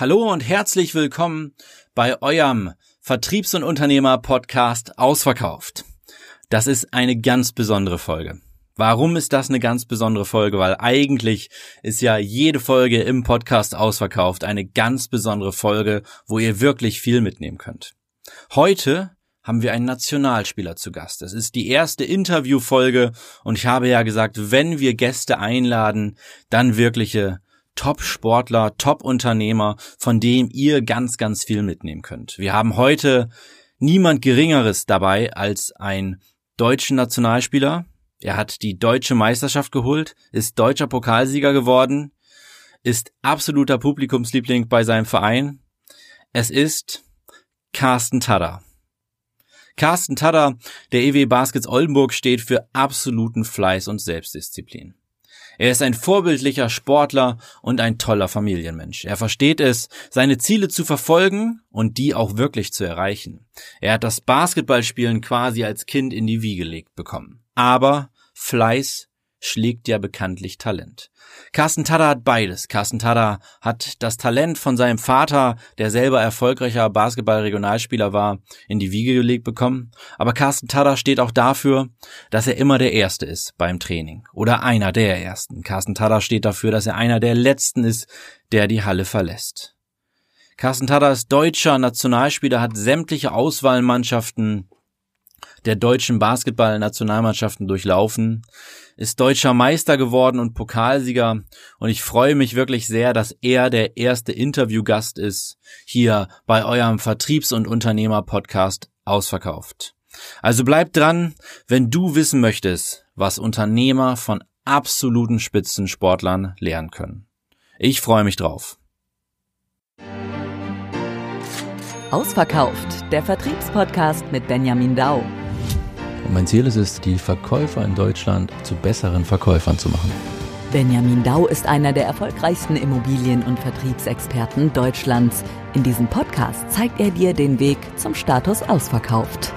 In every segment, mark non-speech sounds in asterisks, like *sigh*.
Hallo und herzlich willkommen bei eurem Vertriebs- und Unternehmer-Podcast Ausverkauft. Das ist eine ganz besondere Folge. Warum ist das eine ganz besondere Folge? Weil eigentlich ist ja jede Folge im Podcast ausverkauft eine ganz besondere Folge, wo ihr wirklich viel mitnehmen könnt. Heute haben wir einen Nationalspieler zu Gast. Das ist die erste Interviewfolge und ich habe ja gesagt, wenn wir Gäste einladen, dann wirkliche Top-Sportler, Top-Unternehmer, von dem ihr ganz, ganz viel mitnehmen könnt. Wir haben heute niemand Geringeres dabei als ein deutschen Nationalspieler. Er hat die deutsche Meisterschaft geholt, ist deutscher Pokalsieger geworden, ist absoluter Publikumsliebling bei seinem Verein. Es ist Carsten Tada. Carsten Tada, der EW Baskets Oldenburg steht für absoluten Fleiß und Selbstdisziplin. Er ist ein vorbildlicher Sportler und ein toller Familienmensch. Er versteht es, seine Ziele zu verfolgen und die auch wirklich zu erreichen. Er hat das Basketballspielen quasi als Kind in die Wiege gelegt bekommen. Aber Fleiß schlägt ja bekanntlich Talent. Carsten Tada hat beides. Carsten Tada hat das Talent von seinem Vater, der selber erfolgreicher Basketball-Regionalspieler war, in die Wiege gelegt bekommen. Aber Carsten Tada steht auch dafür, dass er immer der Erste ist beim Training. Oder einer der Ersten. Carsten Tada steht dafür, dass er einer der Letzten ist, der die Halle verlässt. Carsten Tada ist deutscher Nationalspieler, hat sämtliche Auswahlmannschaften der deutschen Basketball-Nationalmannschaften durchlaufen, ist deutscher Meister geworden und Pokalsieger und ich freue mich wirklich sehr, dass er der erste Interviewgast ist hier bei eurem Vertriebs- und Unternehmer-Podcast ausverkauft. Also bleib dran, wenn du wissen möchtest, was Unternehmer von absoluten Spitzensportlern lernen können. Ich freue mich drauf. Ausverkauft, der Vertriebspodcast mit Benjamin Dau. Und mein Ziel ist es, die Verkäufer in Deutschland zu besseren Verkäufern zu machen. Benjamin Dau ist einer der erfolgreichsten Immobilien- und Vertriebsexperten Deutschlands. In diesem Podcast zeigt er dir den Weg zum Status ausverkauft.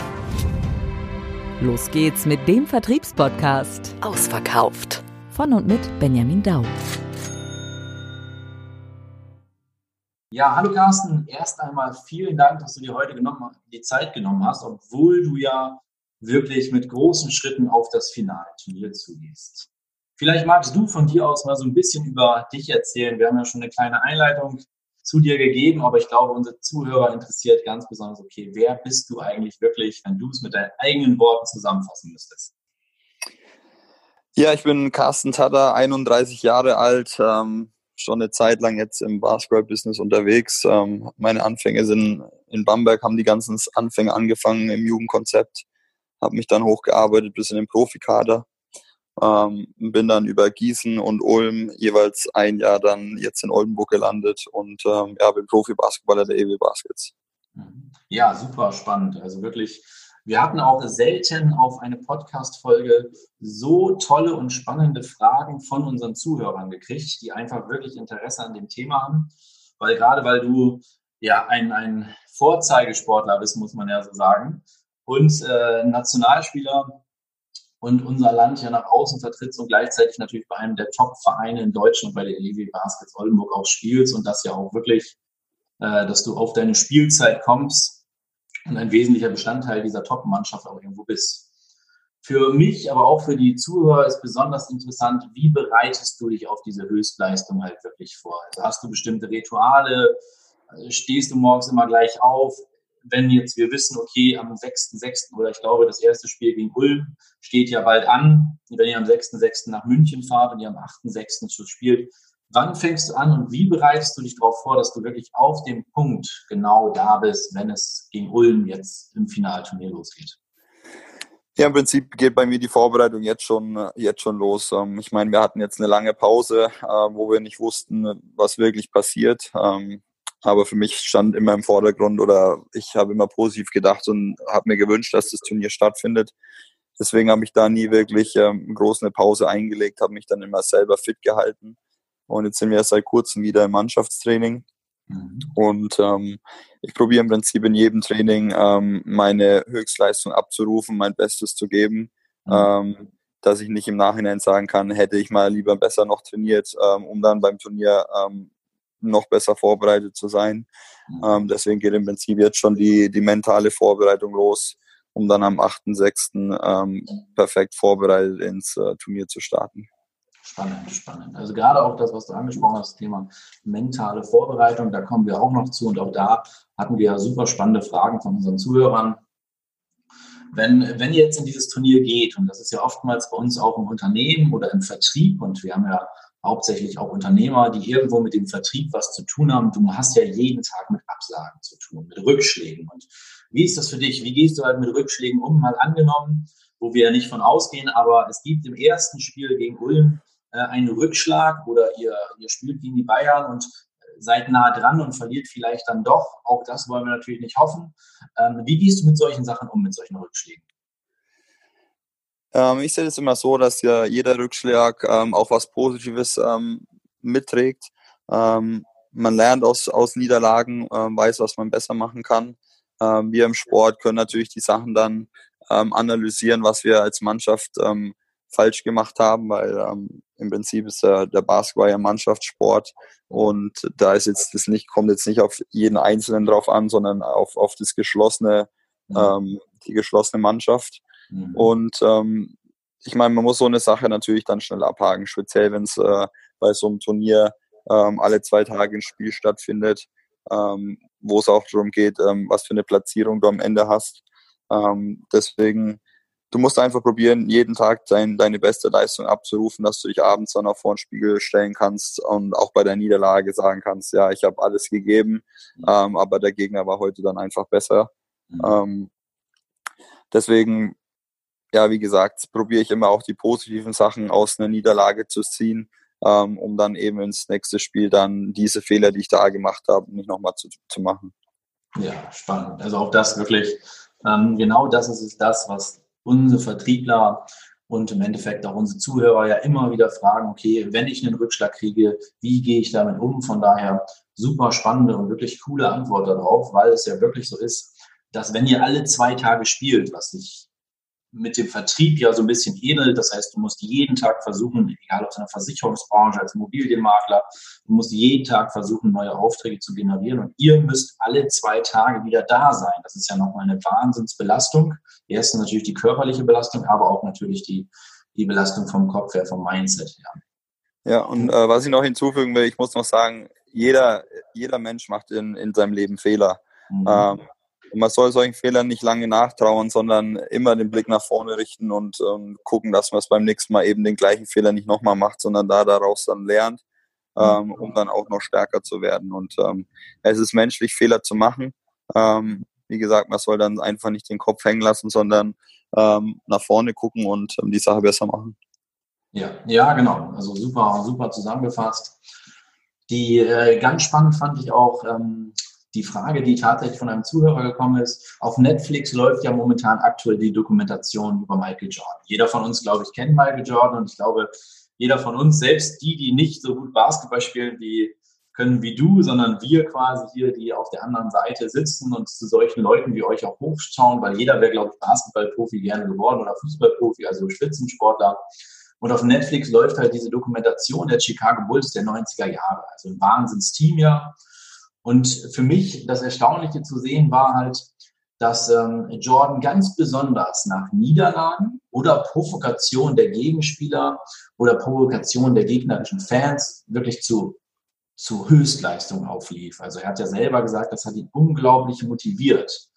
Los geht's mit dem Vertriebspodcast Ausverkauft. Von und mit Benjamin Dau. Ja, hallo Carsten. Erst einmal vielen Dank, dass du dir heute genommen, die Zeit genommen hast, obwohl du ja wirklich mit großen Schritten auf das Finalturnier zugehst. Vielleicht magst du von dir aus mal so ein bisschen über dich erzählen. Wir haben ja schon eine kleine Einleitung zu dir gegeben, aber ich glaube, unsere Zuhörer interessiert ganz besonders, okay, wer bist du eigentlich wirklich, wenn du es mit deinen eigenen Worten zusammenfassen müsstest? Ja, ich bin Carsten Tada, 31 Jahre alt, ähm, schon eine Zeit lang jetzt im Basketball-Business unterwegs. Ähm, meine Anfänge sind in Bamberg, haben die ganzen Anfänge angefangen im Jugendkonzept habe mich dann hochgearbeitet bis in den Profikader. Ähm, bin dann über Gießen und Ulm jeweils ein Jahr dann jetzt in Oldenburg gelandet und ähm, ja, bin Profi-Basketballer der EW Baskets. Ja, super spannend. Also wirklich, wir hatten auch selten auf eine Podcast-Folge so tolle und spannende Fragen von unseren Zuhörern gekriegt, die einfach wirklich Interesse an dem Thema haben. Weil gerade weil du ja ein, ein Vorzeigesportler bist, muss man ja so sagen, und äh, Nationalspieler und unser Land ja nach außen vertrittst und gleichzeitig natürlich bei einem der Top-Vereine in Deutschland, bei der EW Baskets Oldenburg auch spielst und das ja auch wirklich, äh, dass du auf deine Spielzeit kommst und ein wesentlicher Bestandteil dieser Top-Mannschaft auch irgendwo bist. Für mich, aber auch für die Zuhörer ist besonders interessant, wie bereitest du dich auf diese Höchstleistung halt wirklich vor? Also hast du bestimmte Rituale? Stehst du morgens immer gleich auf? wenn jetzt wir wissen, okay, am 6.6. oder ich glaube, das erste Spiel gegen Ulm steht ja bald an, wenn ihr am 6.6. nach München fahrt und ihr am 8.6. schon spielt, wann fängst du an und wie bereitest du dich darauf vor, dass du wirklich auf dem Punkt genau da bist, wenn es gegen Ulm jetzt im Finalturnier losgeht? Ja, im Prinzip geht bei mir die Vorbereitung jetzt schon, jetzt schon los. Ähm, ich meine, wir hatten jetzt eine lange Pause, äh, wo wir nicht wussten, was wirklich passiert. Ähm, aber für mich stand immer im Vordergrund oder ich habe immer positiv gedacht und habe mir gewünscht, dass das Turnier stattfindet. Deswegen habe ich da nie wirklich ähm, groß eine Pause eingelegt, habe mich dann immer selber fit gehalten. Und jetzt sind wir seit kurzem wieder im Mannschaftstraining. Mhm. Und ähm, ich probiere im Prinzip in jedem Training ähm, meine Höchstleistung abzurufen, mein Bestes zu geben, mhm. ähm, dass ich nicht im Nachhinein sagen kann, hätte ich mal lieber besser noch trainiert, ähm, um dann beim Turnier ähm, noch besser vorbereitet zu sein. Mhm. Ähm, deswegen geht im Prinzip jetzt schon die, die mentale Vorbereitung los, um dann am 8.6. Ähm, perfekt vorbereitet ins äh, Turnier zu starten. Spannend, spannend. Also gerade auch das, was du angesprochen hast, das Thema mentale Vorbereitung, da kommen wir auch noch zu und auch da hatten wir ja super spannende Fragen von unseren Zuhörern. Wenn, wenn ihr jetzt in dieses Turnier geht, und das ist ja oftmals bei uns auch im Unternehmen oder im Vertrieb, und wir haben ja hauptsächlich auch Unternehmer, die irgendwo mit dem Vertrieb was zu tun haben. Du hast ja jeden Tag mit Absagen zu tun, mit Rückschlägen. Und wie ist das für dich? Wie gehst du halt mit Rückschlägen um? Mal angenommen, wo wir ja nicht von ausgehen, aber es gibt im ersten Spiel gegen Ulm äh, einen Rückschlag oder ihr, ihr spielt gegen die Bayern und seid nah dran und verliert vielleicht dann doch. Auch das wollen wir natürlich nicht hoffen. Ähm, wie gehst du mit solchen Sachen um, mit solchen Rückschlägen? Ähm, ich sehe es immer so, dass ja jeder Rückschlag ähm, auch was Positives ähm, mitträgt. Ähm, man lernt aus, aus Niederlagen, ähm, weiß, was man besser machen kann. Ähm, wir im Sport können natürlich die Sachen dann analysieren, was wir als Mannschaft falsch gemacht haben, weil im Prinzip ist der, der Basketball ja Mannschaftssport und da ist jetzt das nicht, kommt jetzt nicht auf jeden Einzelnen drauf an, sondern auf, auf das geschlossene, mhm. die geschlossene Mannschaft. Mhm. Und ähm, ich meine, man muss so eine Sache natürlich dann schnell abhaken, speziell wenn es äh, bei so einem Turnier ähm, alle zwei Tage ein Spiel stattfindet, ähm, wo es auch darum geht, ähm, was für eine Platzierung du am Ende hast. Ähm, deswegen, du musst einfach probieren, jeden Tag dein, deine beste Leistung abzurufen, dass du dich abends dann auch vor den Spiegel stellen kannst und auch bei der Niederlage sagen kannst, ja, ich habe alles gegeben, mhm. ähm, aber der Gegner war heute dann einfach besser. Mhm. Ähm, deswegen ja, wie gesagt, probiere ich immer auch die positiven Sachen aus einer Niederlage zu ziehen, ähm, um dann eben ins nächste Spiel dann diese Fehler, die ich da gemacht habe, nicht nochmal zu, zu machen. Ja, spannend. Also auch das wirklich, ähm, genau das ist es das, was unsere Vertriebler und im Endeffekt auch unsere Zuhörer ja immer wieder fragen, okay, wenn ich einen Rückschlag kriege, wie gehe ich damit um? Von daher super spannende und wirklich coole Antwort darauf, weil es ja wirklich so ist, dass wenn ihr alle zwei Tage spielt, was ich mit dem Vertrieb ja so ein bisschen ähnelt. Das heißt, du musst jeden Tag versuchen, egal ob in der Versicherungsbranche, als Immobilienmakler, du musst jeden Tag versuchen, neue Aufträge zu generieren und ihr müsst alle zwei Tage wieder da sein. Das ist ja nochmal eine Wahnsinnsbelastung. Erstens natürlich die körperliche Belastung, aber auch natürlich die, die Belastung vom Kopf her, vom Mindset her. Ja, und äh, was ich noch hinzufügen will, ich muss noch sagen, jeder, jeder Mensch macht in, in seinem Leben Fehler. Mhm. Ähm, und man soll solchen Fehlern nicht lange nachtrauern, sondern immer den Blick nach vorne richten und ähm, gucken, dass man es beim nächsten Mal eben den gleichen Fehler nicht nochmal macht, sondern da daraus dann lernt, ähm, um dann auch noch stärker zu werden. Und ähm, es ist menschlich, Fehler zu machen. Ähm, wie gesagt, man soll dann einfach nicht den Kopf hängen lassen, sondern ähm, nach vorne gucken und ähm, die Sache besser machen. Ja, ja, genau. Also super, super zusammengefasst. Die äh, ganz spannend fand ich auch ähm, die Frage, die tatsächlich von einem Zuhörer gekommen ist. Auf Netflix läuft ja momentan aktuell die Dokumentation über Michael Jordan. Jeder von uns, glaube ich, kennt Michael Jordan und ich glaube, jeder von uns, selbst die, die nicht so gut Basketball spielen, die können wie du, sondern wir quasi hier, die auf der anderen Seite sitzen und zu solchen Leuten wie euch auch hochschauen, weil jeder wäre, glaube ich, Basketballprofi gerne geworden oder Fußballprofi, also Spitzensportler. Und auf Netflix läuft halt diese Dokumentation der Chicago Bulls der 90er Jahre. Also ein Wahnsinnsteam ja. Und für mich das Erstaunliche zu sehen war halt, dass ähm, Jordan ganz besonders nach Niederlagen oder Provokation der Gegenspieler oder Provokation der gegnerischen Fans wirklich zu, zu Höchstleistung auflief. Also er hat ja selber gesagt, das hat ihn unglaublich motiviert.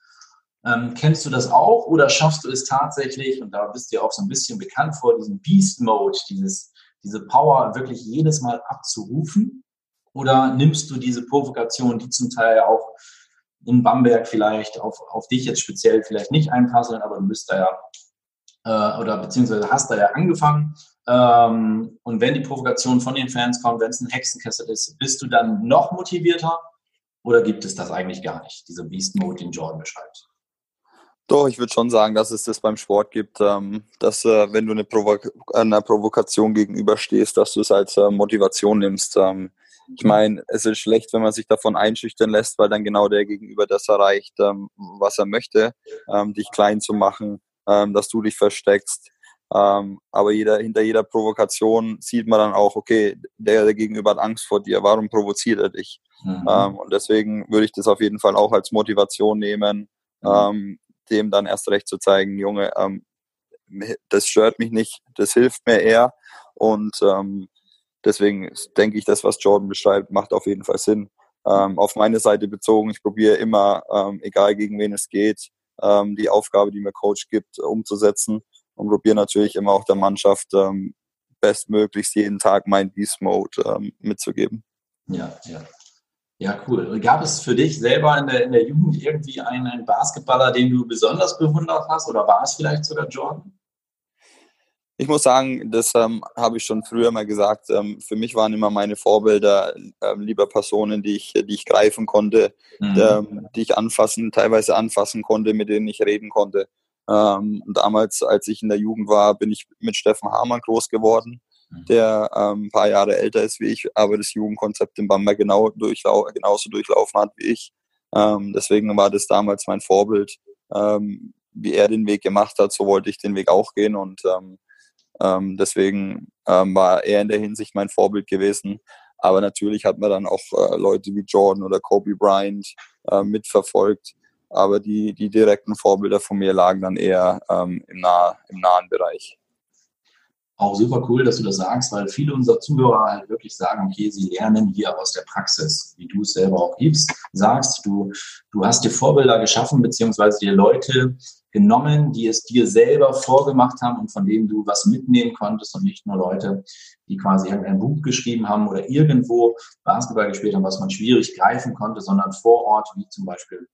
Ähm, kennst du das auch oder schaffst du es tatsächlich, und da bist du ja auch so ein bisschen bekannt vor, diesem Beast Mode, dieses, diese Power wirklich jedes Mal abzurufen? Oder nimmst du diese Provokation, die zum Teil auch in Bamberg vielleicht auf, auf dich jetzt speziell vielleicht nicht einpassen, aber du bist da ja äh, oder beziehungsweise hast da ja angefangen. Ähm, und wenn die Provokation von den Fans kommt, wenn es ein Hexenkessel ist, bist du dann noch motivierter oder gibt es das eigentlich gar nicht, diese Beast Mode, den Jordan beschreibt? Doch, ich würde schon sagen, dass es das beim Sport gibt, ähm, dass äh, wenn du eine Provo einer Provokation gegenüberstehst, dass du es als äh, Motivation nimmst. Ähm, ich meine, es ist schlecht, wenn man sich davon einschüchtern lässt, weil dann genau der Gegenüber das erreicht, ähm, was er möchte, ähm, dich klein zu machen, ähm, dass du dich versteckst. Ähm, aber jeder, hinter jeder Provokation sieht man dann auch, okay, der, der Gegenüber hat Angst vor dir, warum provoziert er dich? Mhm. Ähm, und deswegen würde ich das auf jeden Fall auch als Motivation nehmen, mhm. ähm, dem dann erst recht zu zeigen, Junge, das stört mich nicht, das hilft mir eher. Und ähm, deswegen denke ich, das, was Jordan beschreibt, macht auf jeden Fall Sinn. Ähm, auf meine Seite bezogen, ich probiere immer, ähm, egal gegen wen es geht, ähm, die Aufgabe, die mir Coach gibt, umzusetzen und probiere natürlich immer auch der Mannschaft ähm, bestmöglichst jeden Tag mein Beast Mode ähm, mitzugeben. Ja, ja. Ja, cool. Gab es für dich selber in der, in der Jugend irgendwie einen, einen Basketballer, den du besonders bewundert hast oder war es vielleicht sogar Jordan? Ich muss sagen, das ähm, habe ich schon früher mal gesagt. Ähm, für mich waren immer meine Vorbilder ähm, lieber Personen, die ich, die ich greifen konnte, mhm. Ähm, die ich anfassen, teilweise anfassen konnte, mit denen ich reden konnte. Ähm, damals, als ich in der Jugend war, bin ich mit Steffen Hamann groß geworden, mhm. der ähm, ein paar Jahre älter ist wie ich, aber das Jugendkonzept in Bamberg genau durchlau genauso durchlaufen hat wie ich. deswegen war das damals mein Vorbild. wie er den Weg gemacht hat, so wollte ich den Weg auch gehen und ähm, deswegen ähm, war er in der Hinsicht mein Vorbild gewesen. Aber natürlich hat man dann auch äh, Leute wie Jordan oder Kobe Bryant äh, mitverfolgt. Aber die, die direkten Vorbilder von mir lagen dann eher ähm, im, nah, im nahen Bereich. Auch super cool, dass du das sagst, weil viele unserer Zuhörer halt wirklich sagen, okay, sie lernen hier aus der Praxis, wie du es selber auch gibst, sagst, du, du hast dir Vorbilder geschaffen, beziehungsweise dir Leute genommen, die es dir selber vorgemacht haben und von denen du was mitnehmen konntest und nicht nur Leute, die quasi ein Buch geschrieben haben oder irgendwo Basketball gespielt haben, was man schwierig greifen konnte, sondern vor Ort, wie zum Beispiel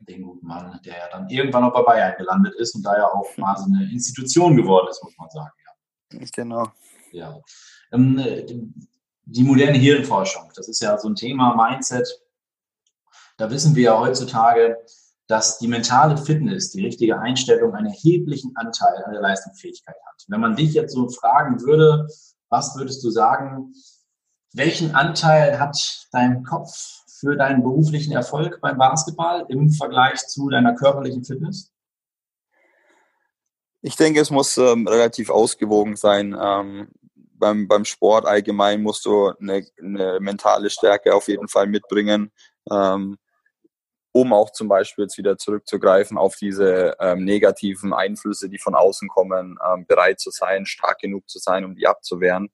den guten Mann, der ja dann irgendwann auch bei Bayern gelandet ist und da ja auch quasi eine Institution geworden ist, muss man sagen. Ja. Genau. Ja. Ähm, die moderne Hirnforschung, das ist ja so ein Thema, Mindset. Da wissen wir ja heutzutage, dass die mentale Fitness, die richtige Einstellung einen erheblichen Anteil an der Leistungsfähigkeit hat. Wenn man dich jetzt so fragen würde, was würdest du sagen, welchen Anteil hat dein Kopf für deinen beruflichen Erfolg beim Basketball im Vergleich zu deiner körperlichen Fitness? Ich denke, es muss ähm, relativ ausgewogen sein. Ähm, beim, beim Sport allgemein musst du eine, eine mentale Stärke auf jeden Fall mitbringen. Ähm, um auch zum Beispiel jetzt wieder zurückzugreifen auf diese ähm, negativen Einflüsse, die von außen kommen, ähm, bereit zu sein, stark genug zu sein, um die abzuwehren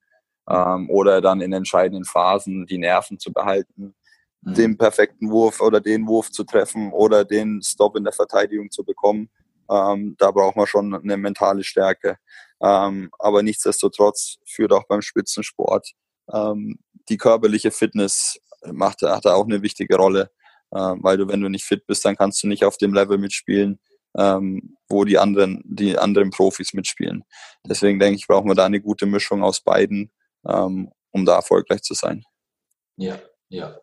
ähm, oder dann in entscheidenden Phasen die Nerven zu behalten, mhm. den perfekten Wurf oder den Wurf zu treffen oder den Stop in der Verteidigung zu bekommen. Ähm, da braucht man schon eine mentale Stärke. Ähm, aber nichtsdestotrotz führt auch beim Spitzensport ähm, die körperliche Fitness macht, hat da auch eine wichtige Rolle weil du, wenn du nicht fit bist, dann kannst du nicht auf dem Level mitspielen, ähm, wo die anderen, die anderen Profis mitspielen. Deswegen denke ich, brauchen wir da eine gute Mischung aus beiden, ähm, um da erfolgreich zu sein. Ja, ja.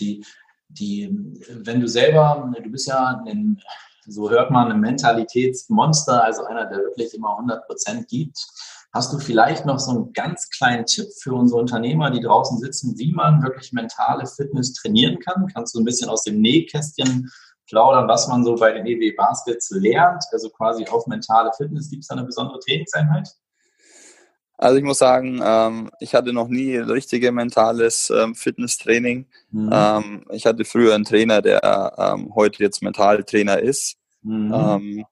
Die, die, wenn du selber, du bist ja ein, so hört man, ein Mentalitätsmonster, also einer, der wirklich immer 100 Prozent gibt. Hast du vielleicht noch so einen ganz kleinen Tipp für unsere Unternehmer, die draußen sitzen, wie man wirklich mentale Fitness trainieren kann? Kannst du ein bisschen aus dem Nähkästchen plaudern, was man so bei den EW Baskets lernt? Also quasi auf mentale Fitness. Gibt es da eine besondere Trainingseinheit? Also ich muss sagen, ähm, ich hatte noch nie ein richtiges mentales ähm, Fitnesstraining. Mhm. Ähm, ich hatte früher einen Trainer, der heute jetzt Mentaltrainer ist. Mhm.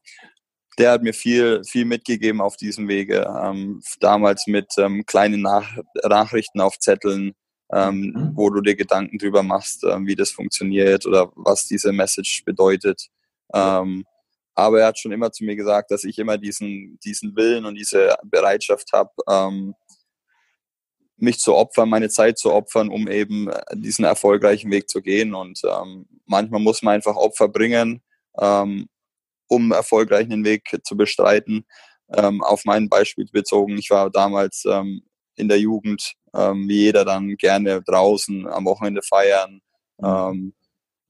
Der hat mir viel, viel mitgegeben auf diesem Wege. Ähm, damals mit ähm, kleinen Nach Nachrichten auf Zetteln, ähm, mhm. wo du dir Gedanken drüber machst, ähm, wie das funktioniert oder was diese Message bedeutet. Ähm, aber er hat schon immer zu mir gesagt, dass ich immer diesen, diesen Willen und diese Bereitschaft habe, ähm, mich zu opfern, meine Zeit zu opfern, um eben diesen erfolgreichen Weg zu gehen. Und manchmal muss man einfach Opfer bringen, ähm, um erfolgreich den Weg zu bestreiten. Ähm, auf mein Beispiel bezogen, ich war damals ähm, in der Jugend, ähm, wie jeder dann gerne draußen am Wochenende feiern, ähm,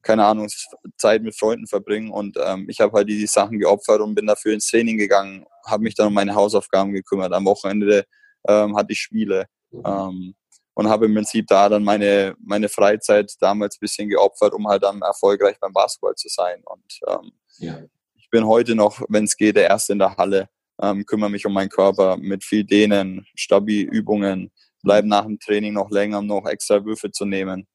keine Ahnung, Zeit mit Freunden verbringen und ähm, ich habe halt die, Sachen geopfert und bin dafür ins Training gegangen, habe mich dann um meine Hausaufgaben gekümmert. Am Wochenende ähm, hatte ich Spiele und habe im Prinzip da dann meine, meine Freizeit damals ein bisschen geopfert, um halt dann erfolgreich beim Basketball zu sein. Und ja ich bin heute noch, wenn es geht, der Erste in der Halle. ähm, kümmere mich um meinen Körper mit viel Dehnen, Stabi-Übungen, bleibe nach dem Training noch länger, um noch extra Würfe zu nehmen.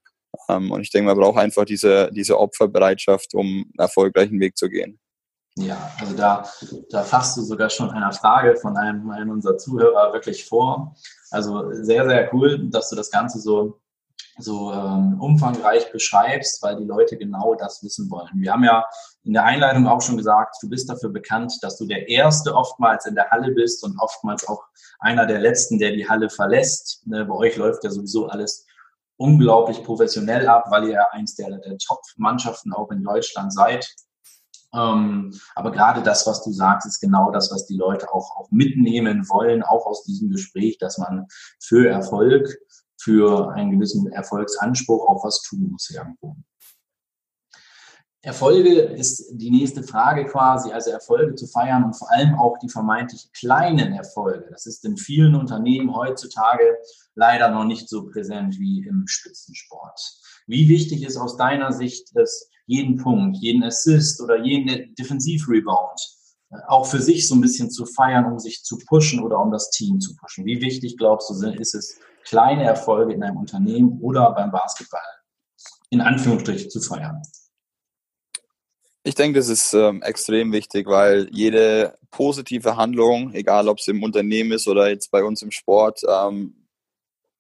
Ähm, und ich denke, man braucht einfach diese, diese Opferbereitschaft, um einen erfolgreichen Weg zu gehen. Ja, also da, da fasst du sogar schon einer Frage von einem, einem unserer Zuhörer wirklich vor. Also sehr, sehr cool, dass du das Ganze so so ähm, umfangreich beschreibst, weil die Leute genau das wissen wollen. Wir haben ja in der Einleitung auch schon gesagt, du bist dafür bekannt, dass du der Erste oftmals in der Halle bist und oftmals auch einer der Letzten, der die Halle verlässt. Ne, bei euch läuft ja sowieso alles unglaublich professionell ab, weil ihr ja eins der, der Top-Mannschaften auch in Deutschland seid. Ähm, aber gerade das, was du sagst, ist genau das, was die Leute auch, auch mitnehmen wollen, auch aus diesem Gespräch, dass man für Erfolg für einen gewissen Erfolgsanspruch auch was tun muss irgendwo. Erfolge ist die nächste Frage quasi, also Erfolge zu feiern und vor allem auch die vermeintlich kleinen Erfolge. Das ist in vielen Unternehmen heutzutage leider noch nicht so präsent wie im Spitzensport. Wie wichtig ist aus deiner Sicht es, jeden Punkt, jeden Assist oder jeden Defensivrebound äh, auch für sich so ein bisschen zu feiern, um sich zu pushen oder um das Team zu pushen? Wie wichtig glaubst du, ist es, kleine Erfolge in einem Unternehmen oder beim Basketball in Anführungsstrichen zu feiern? Ich denke, das ist ähm, extrem wichtig, weil jede positive Handlung, egal ob es im Unternehmen ist oder jetzt bei uns im Sport, ähm,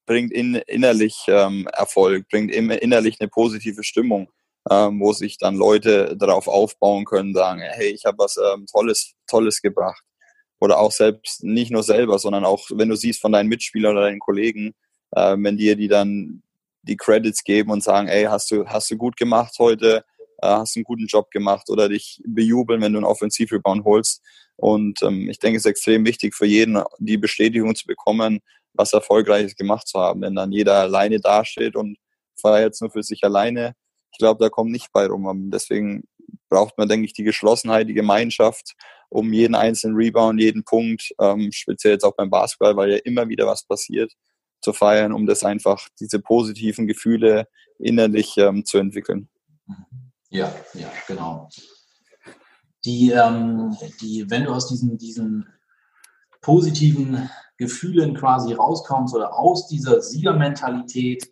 bringt in, innerlich ähm, Erfolg, bringt innerlich eine positive Stimmung, ähm, wo sich dann Leute darauf aufbauen können, sagen, hey, ich habe was ähm, Tolles, Tolles gebracht oder auch selbst nicht nur selber, sondern auch wenn du siehst von deinen Mitspielern oder deinen Kollegen, äh, wenn dir die dann die Credits geben und sagen, ey, hast du, hast du gut gemacht heute, äh, hast einen guten Job gemacht oder dich bejubeln, wenn du einen Offensivrebound holst. Und ähm, ich denke, es ist extrem wichtig für jeden, die Bestätigung zu bekommen, was Erfolgreiches gemacht zu haben. Wenn dann jeder alleine dasteht und feiert nur für sich alleine, ich glaube, da kommt nicht bei rum. Deswegen braucht man, denke ich, die Geschlossenheit, die Gemeinschaft um jeden einzelnen Rebound, jeden Punkt, ähm, speziell jetzt auch beim Basketball, weil ja immer wieder was passiert, zu feiern, um das einfach, diese positiven Gefühle innerlich ähm, zu entwickeln. Ja, ja, genau. Die, ähm, die, wenn du aus diesen, diesen positiven Gefühlen quasi rauskommst oder aus dieser Siegermentalität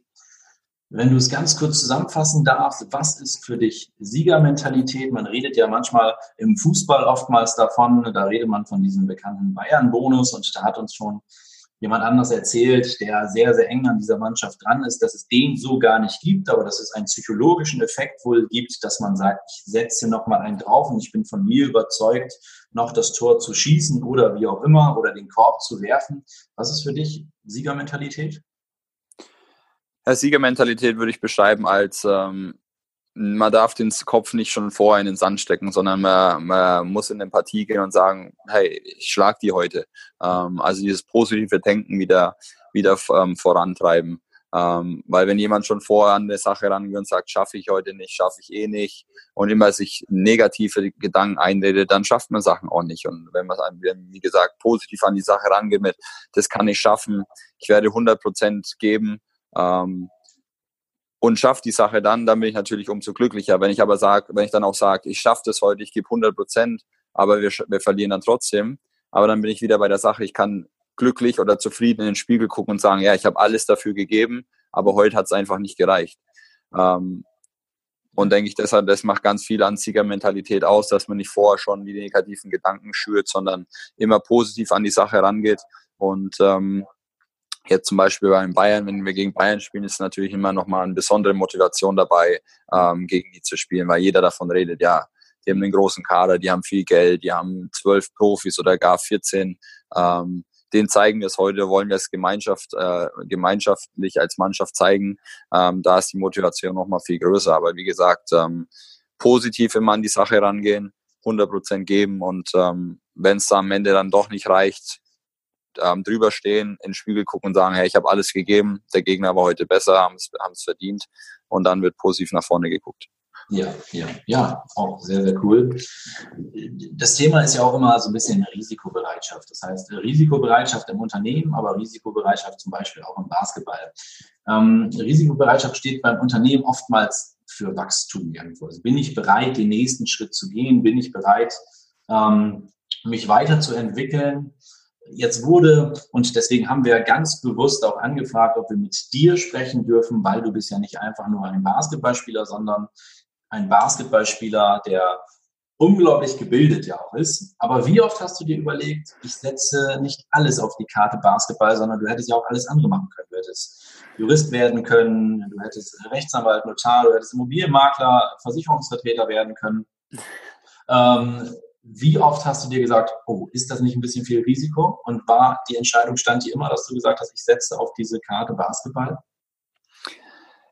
wenn du es ganz kurz zusammenfassen darfst, was ist für dich Siegermentalität? Man redet ja manchmal im Fußball oftmals davon, da redet man von diesem bekannten Bayern-Bonus und da hat uns schon jemand anders erzählt, der sehr, sehr eng an dieser Mannschaft dran ist, dass es den so gar nicht gibt, aber dass es einen psychologischen Effekt wohl gibt, dass man sagt, ich setze nochmal einen drauf und ich bin von mir überzeugt, noch das Tor zu schießen oder wie auch immer oder den Korb zu werfen. Was ist für dich Siegermentalität? Siegermentalität würde ich beschreiben als, ähm, man darf den Kopf nicht schon vorher in den Sand stecken, sondern man, man muss in eine Partie gehen und sagen, hey, ich schlag die heute. Ähm, also dieses positive Denken wieder, wieder ähm, vorantreiben. Ähm, weil wenn jemand schon vorher an eine Sache rangeht und sagt, schaffe ich heute nicht, schaffe ich eh nicht und immer sich negative Gedanken einredet, dann schafft man Sachen auch nicht. Und wenn man, wie gesagt, positiv an die Sache rangeht mit, das kann ich schaffen, ich werde 100 Prozent geben, ähm, und schaffe die Sache dann, dann bin ich natürlich umso glücklicher. Wenn ich aber sage, wenn ich dann auch sage, ich schaffe das heute, ich gebe 100 Prozent, aber wir, wir verlieren dann trotzdem, aber dann bin ich wieder bei der Sache, ich kann glücklich oder zufrieden in den Spiegel gucken und sagen, ja, ich habe alles dafür gegeben, aber heute hat es einfach nicht gereicht. Ähm, und denke ich, deshalb, das macht ganz viel an Siegermentalität aus, dass man nicht vorher schon die negativen Gedanken schürt, sondern immer positiv an die Sache rangeht und ähm, Jetzt zum Beispiel beim Bayern, wenn wir gegen Bayern spielen, ist natürlich immer nochmal eine besondere Motivation dabei, ähm, gegen die zu spielen, weil jeder davon redet, ja, die haben einen großen Kader, die haben viel Geld, die haben zwölf Profis oder gar 14. Ähm, den zeigen wir es heute, wollen wir es Gemeinschaft, äh, gemeinschaftlich als Mannschaft zeigen. Ähm, da ist die Motivation nochmal viel größer. Aber wie gesagt, ähm, positiv immer an die Sache rangehen, 100 Prozent geben und ähm, wenn es am Ende dann doch nicht reicht, ähm, drüber stehen, in den Spiegel gucken und sagen, hey, ich habe alles gegeben, der Gegner war heute besser, haben es verdient und dann wird positiv nach vorne geguckt. Ja, ja, ja, auch sehr, sehr cool. Das Thema ist ja auch immer so ein bisschen Risikobereitschaft. Das heißt, Risikobereitschaft im Unternehmen, aber Risikobereitschaft zum Beispiel auch im Basketball. Ähm, Risikobereitschaft steht beim Unternehmen oftmals für Wachstum irgendwo. Also bin ich bereit, den nächsten Schritt zu gehen? Bin ich bereit, ähm, mich weiterzuentwickeln. Jetzt wurde, und deswegen haben wir ganz bewusst auch angefragt, ob wir mit dir sprechen dürfen, weil du bist ja nicht einfach nur ein Basketballspieler, sondern ein Basketballspieler, der unglaublich gebildet ja auch ist. Aber wie oft hast du dir überlegt, ich setze nicht alles auf die Karte Basketball, sondern du hättest ja auch alles andere machen können. Du hättest Jurist werden können, du hättest Rechtsanwalt, Notar, du hättest Immobilienmakler, Versicherungsvertreter werden können. Ähm, wie oft hast du dir gesagt, oh, ist das nicht ein bisschen viel Risiko? Und war die Entscheidung stand dir immer, dass du gesagt hast, ich setze auf diese Karte Basketball?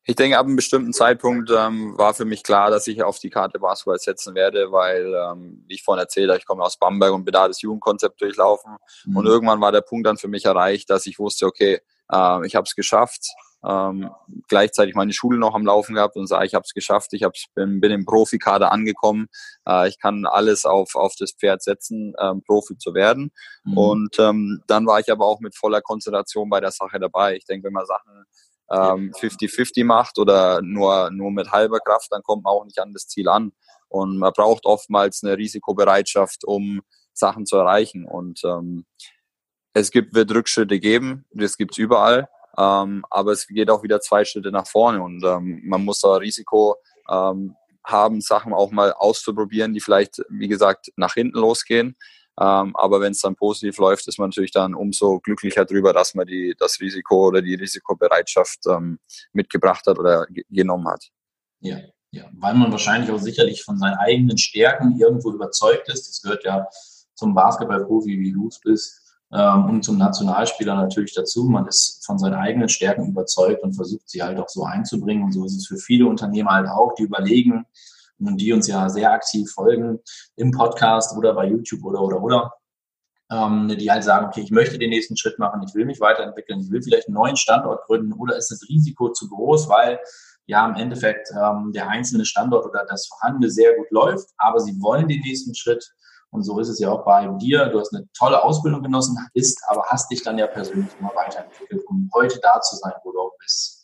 Ich denke, ab einem bestimmten Zeitpunkt ähm, war für mich klar, dass ich auf die Karte Basketball setzen werde, weil, ähm, wie ich vorhin erzählt habe, ich komme aus Bamberg und bin da das Jugendkonzept durchlaufen. Mhm. Und irgendwann war der Punkt dann für mich erreicht, dass ich wusste, okay, äh, ich habe es geschafft. Ähm, gleichzeitig meine Schule noch am Laufen gehabt und sage, ich habe es geschafft, ich hab's, bin, bin im Profikader angekommen, äh, ich kann alles auf, auf das Pferd setzen, ähm, Profi zu werden. Mhm. Und ähm, dann war ich aber auch mit voller Konzentration bei der Sache dabei. Ich denke, wenn man Sachen 50-50 ähm, macht oder nur, nur mit halber Kraft, dann kommt man auch nicht an das Ziel an. Und man braucht oftmals eine Risikobereitschaft, um Sachen zu erreichen. Und ähm, es gibt, wird Rückschritte geben, das gibt es überall, ähm, aber es geht auch wieder zwei Schritte nach vorne und ähm, man muss da Risiko ähm, haben, Sachen auch mal auszuprobieren, die vielleicht, wie gesagt, nach hinten losgehen. Ähm, aber wenn es dann positiv läuft, ist man natürlich dann umso glücklicher darüber, dass man die, das Risiko oder die Risikobereitschaft ähm, mitgebracht hat oder genommen hat. Ja, ja, weil man wahrscheinlich auch sicherlich von seinen eigenen Stärken irgendwo überzeugt ist. Das gehört ja zum Basketballprofi, wie du es bist, und zum Nationalspieler natürlich dazu. Man ist von seinen eigenen Stärken überzeugt und versucht sie halt auch so einzubringen. Und so ist es für viele Unternehmer halt auch, die überlegen, und die uns ja sehr aktiv folgen im Podcast oder bei YouTube oder oder oder, ähm, die halt sagen, okay, ich möchte den nächsten Schritt machen, ich will mich weiterentwickeln, ich will vielleicht einen neuen Standort gründen oder ist das Risiko zu groß, weil ja im Endeffekt ähm, der einzelne Standort oder das vorhandene sehr gut läuft, aber sie wollen den nächsten Schritt. Und so ist es ja auch bei dir. Du hast eine tolle Ausbildung genossen, bist, aber hast dich dann ja persönlich immer weiterentwickelt, um heute da zu sein, wo du auch bist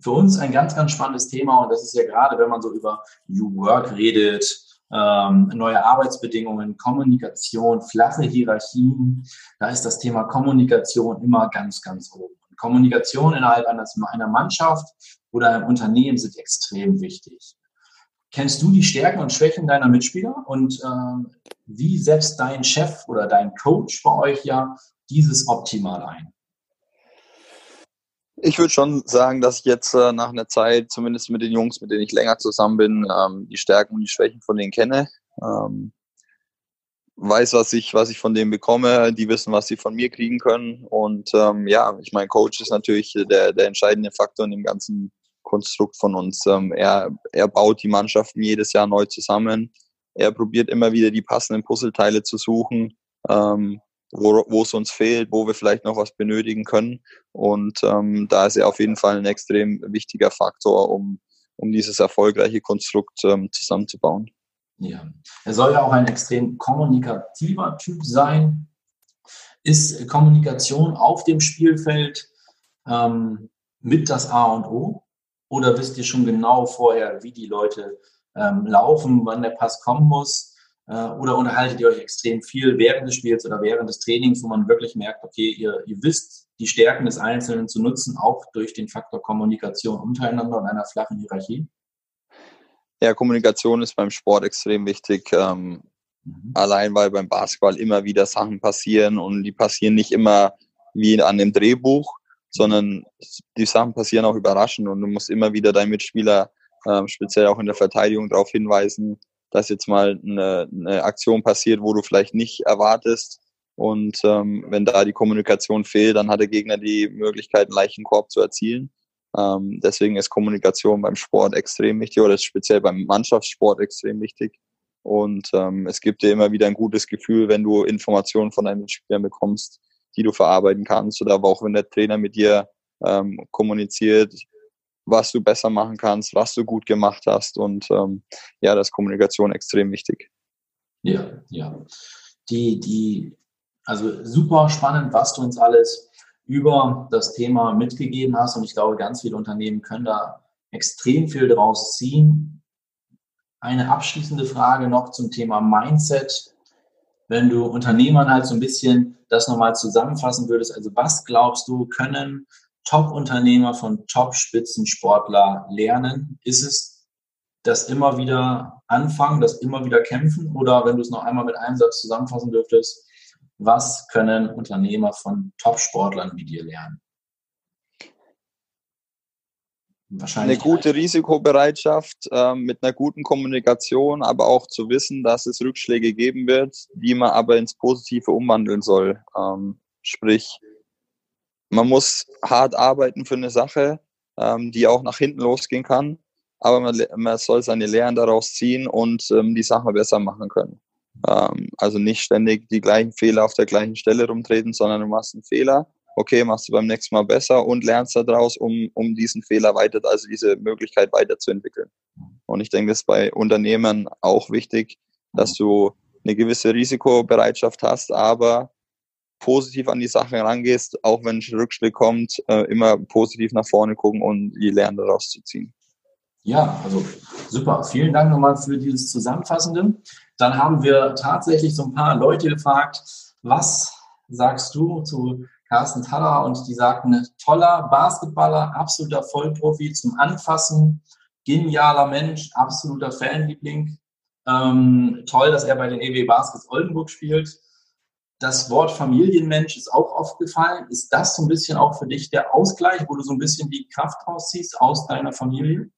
für uns ein ganz, ganz spannendes Thema und das ist ja gerade, wenn man so über New Work redet, ähm, neue Arbeitsbedingungen, Kommunikation, flache Hierarchien, da ist das Thema Kommunikation immer ganz, ganz oben. Kommunikation innerhalb einer Mannschaft oder einem Unternehmen sind extrem wichtig. Kennst du die Stärken und Schwächen deiner Mitspieler und ähm, wie setzt dein Chef oder dein Coach bei euch ja dieses optimal ein? Ich würde schon sagen, dass ich jetzt äh, nach einer Zeit, zumindest mit den Jungs, mit denen ich länger zusammen bin, ähm, die Stärken und die Schwächen von denen kenne. Ähm, weiß, was ich, was ich von denen bekomme, die wissen, was sie von mir kriegen können. Und ähm, ja, ich meine, Coach ist natürlich der, der entscheidende Faktor in dem ganzen Konstrukt von uns. Ähm, er, er baut die Mannschaften jedes Jahr neu zusammen. Er probiert immer wieder die passenden Puzzleteile zu suchen. Ähm, wo, wo es uns fehlt, wo wir vielleicht noch was benötigen können. Und ähm, da ist er auf jeden Fall ein extrem wichtiger Faktor, um, um dieses erfolgreiche Konstrukt ähm, zusammenzubauen. Ja, er soll ja auch ein extrem kommunikativer Typ sein. Ist Kommunikation auf dem Spielfeld ähm, mit das A und O? Oder wisst ihr schon genau vorher, wie die Leute ähm, laufen, wann der Pass kommen muss? Äh, oder unterhaltet ihr euch extrem viel während des Spiels oder während des Trainings, wo man wirklich merkt, okay, ihr, ihr wisst, die Stärken des Einzelnen zu nutzen, auch durch den Faktor Kommunikation untereinander und einer flachen Hierarchie? Ja, Kommunikation ist beim Sport extrem wichtig. Ähm, mhm. Allein weil beim Basketball immer wieder Sachen passieren und die passieren nicht immer wie an dem Drehbuch, sondern die Sachen passieren auch überraschend und du musst immer wieder deinen Mitspieler, ähm, speziell auch in der Verteidigung, darauf hinweisen, dass jetzt mal eine, eine Aktion passiert, wo du vielleicht nicht erwartest. Und ähm, wenn da die Kommunikation fehlt, dann hat der Gegner die Möglichkeit, einen leichten Korb zu erzielen. Ähm, deswegen ist Kommunikation beim Sport extrem wichtig oder speziell beim Mannschaftssport extrem wichtig. Und ähm, es gibt dir immer wieder ein gutes Gefühl, wenn du Informationen von deinen Spielern bekommst, die du verarbeiten kannst. Oder aber auch wenn der Trainer mit dir ähm, kommuniziert, was du besser machen kannst, was du gut gemacht hast. Und ähm, ja, das ist Kommunikation extrem wichtig. Ja, ja. Die, die, also super spannend, was du uns alles über das Thema mitgegeben hast. Und ich glaube, ganz viele Unternehmen können da extrem viel draus ziehen. Eine abschließende Frage noch zum Thema Mindset. Wenn du Unternehmern halt so ein bisschen das nochmal zusammenfassen würdest. Also was glaubst du, können Top-Unternehmer von Top-Spitzensportler lernen? Ist es das immer wieder anfangen, das immer wieder kämpfen? Oder wenn du es noch einmal mit einem Satz zusammenfassen dürftest, was können Unternehmer von Top-Sportlern wie dir lernen? Wahrscheinlich eine gute Risikobereitschaft äh, mit einer guten Kommunikation, aber auch zu wissen, dass es Rückschläge geben wird, die man aber ins Positive umwandeln soll. Ähm, sprich, man muss hart arbeiten für eine Sache, ähm, die auch nach hinten losgehen kann, aber man, man soll seine Lehren daraus ziehen und ähm, die Sache besser machen können. Ähm, also nicht ständig die gleichen Fehler auf der gleichen Stelle rumtreten, sondern du machst einen Fehler okay, machst du beim nächsten Mal besser und lernst daraus, um, um diesen Fehler weiter, also diese Möglichkeit weiterzuentwickeln. Und ich denke, das ist bei Unternehmen auch wichtig, dass du eine gewisse Risikobereitschaft hast, aber positiv an die Sache rangehst, auch wenn ein Rückschlag kommt, äh, immer positiv nach vorne gucken und die Lernen daraus zu ziehen. Ja, also super. Vielen Dank nochmal für dieses Zusammenfassende. Dann haben wir tatsächlich so ein paar Leute gefragt, was sagst du zu Carsten Taller und die sagten, toller Basketballer, absoluter Vollprofi zum Anfassen, genialer Mensch, absoluter Fanliebling. Ähm, toll, dass er bei den EW Baskets Oldenburg spielt. Das Wort Familienmensch ist auch oft gefallen. Ist das so ein bisschen auch für dich der Ausgleich, wo du so ein bisschen die Kraft rausziehst aus deiner Familie?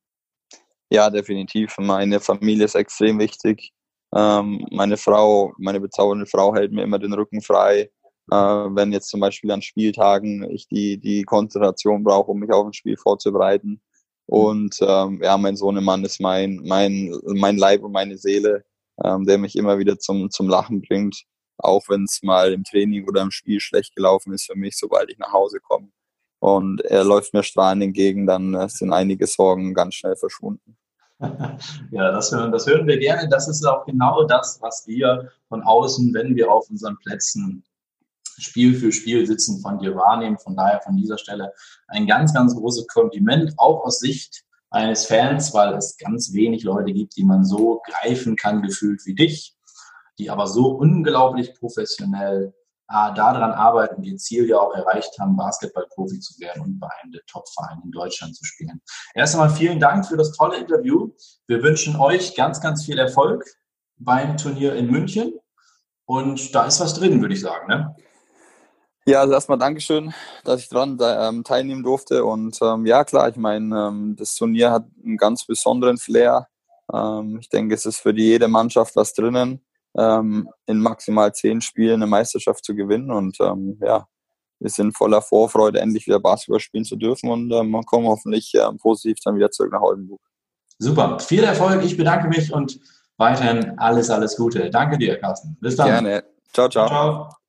Ja, definitiv. Meine Familie ist extrem wichtig. Ähm, meine Frau, meine bezaubernde Frau hält mir immer den Rücken frei äh, wenn jetzt zum Beispiel an Spieltagen ich die, die Konzentration brauche, um mich auf ein Spiel vorzubereiten. Und ähm, ja, mein Sohnemann ist mein, mein, mein Leib und meine Seele, ähm, der mich immer wieder zum, zum Lachen bringt, auch wenn es mal im Training oder im Spiel schlecht gelaufen ist für mich, sobald ich nach Hause komme. Und er läuft mir strahlend entgegen, dann äh, sind einige Sorgen ganz schnell verschwunden. *laughs* Ja, das hören, das hören wir gerne. Das ist auch genau das, was wir von außen, wenn wir auf unseren Plätzen Spiel für Spiel sitzen von dir wahrnehmen. Von daher von dieser Stelle ein ganz, ganz großes Kompliment, auch aus Sicht eines Fans, weil es ganz wenig Leute gibt, die man so greifen kann, gefühlt wie dich, die aber so unglaublich professionell äh, daran arbeiten, ihr Ziel ja auch erreicht haben, Basketballprofi zu werden und bei einem der Top-Vereine in Deutschland zu spielen. Erst einmal vielen Dank für das tolle Interview. Wir wünschen euch ganz, ganz viel Erfolg beim Turnier in München. Und da ist was drin, würde ich sagen. Ne? Ja, also erstmal Dankeschön, dass ich dran ähm, teilnehmen durfte. Und ähm, ja, klar, ich meine, ähm, das Turnier hat einen ganz besonderen Flair. Ähm, ich denke, es ist für jede Mannschaft was drinnen, ähm, in maximal zehn Spielen eine Meisterschaft zu gewinnen. Und ähm, ja, wir sind voller Vorfreude, endlich wieder Basketball spielen zu dürfen und ähm, kommen hoffentlich ähm, positiv dann wieder zurück nach Oldenburg. Super, viel Erfolg. Ich bedanke mich und weiterhin alles, alles Gute. Danke dir, Carsten. Bis dann. Gerne. ciao. ciao. ciao.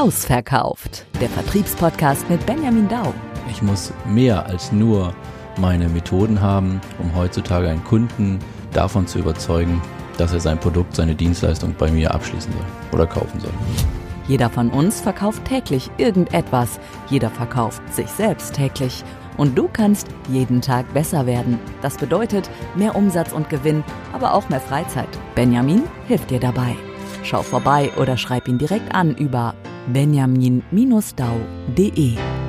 Ausverkauft. Der Vertriebspodcast mit Benjamin Dau. Ich muss mehr als nur meine Methoden haben, um heutzutage einen Kunden davon zu überzeugen, dass er sein Produkt, seine Dienstleistung bei mir abschließen soll oder kaufen soll. Jeder von uns verkauft täglich irgendetwas. Jeder verkauft sich selbst täglich. Und du kannst jeden Tag besser werden. Das bedeutet mehr Umsatz und Gewinn, aber auch mehr Freizeit. Benjamin hilft dir dabei. Schau vorbei oder schreib ihn direkt an über benjamin-dau.de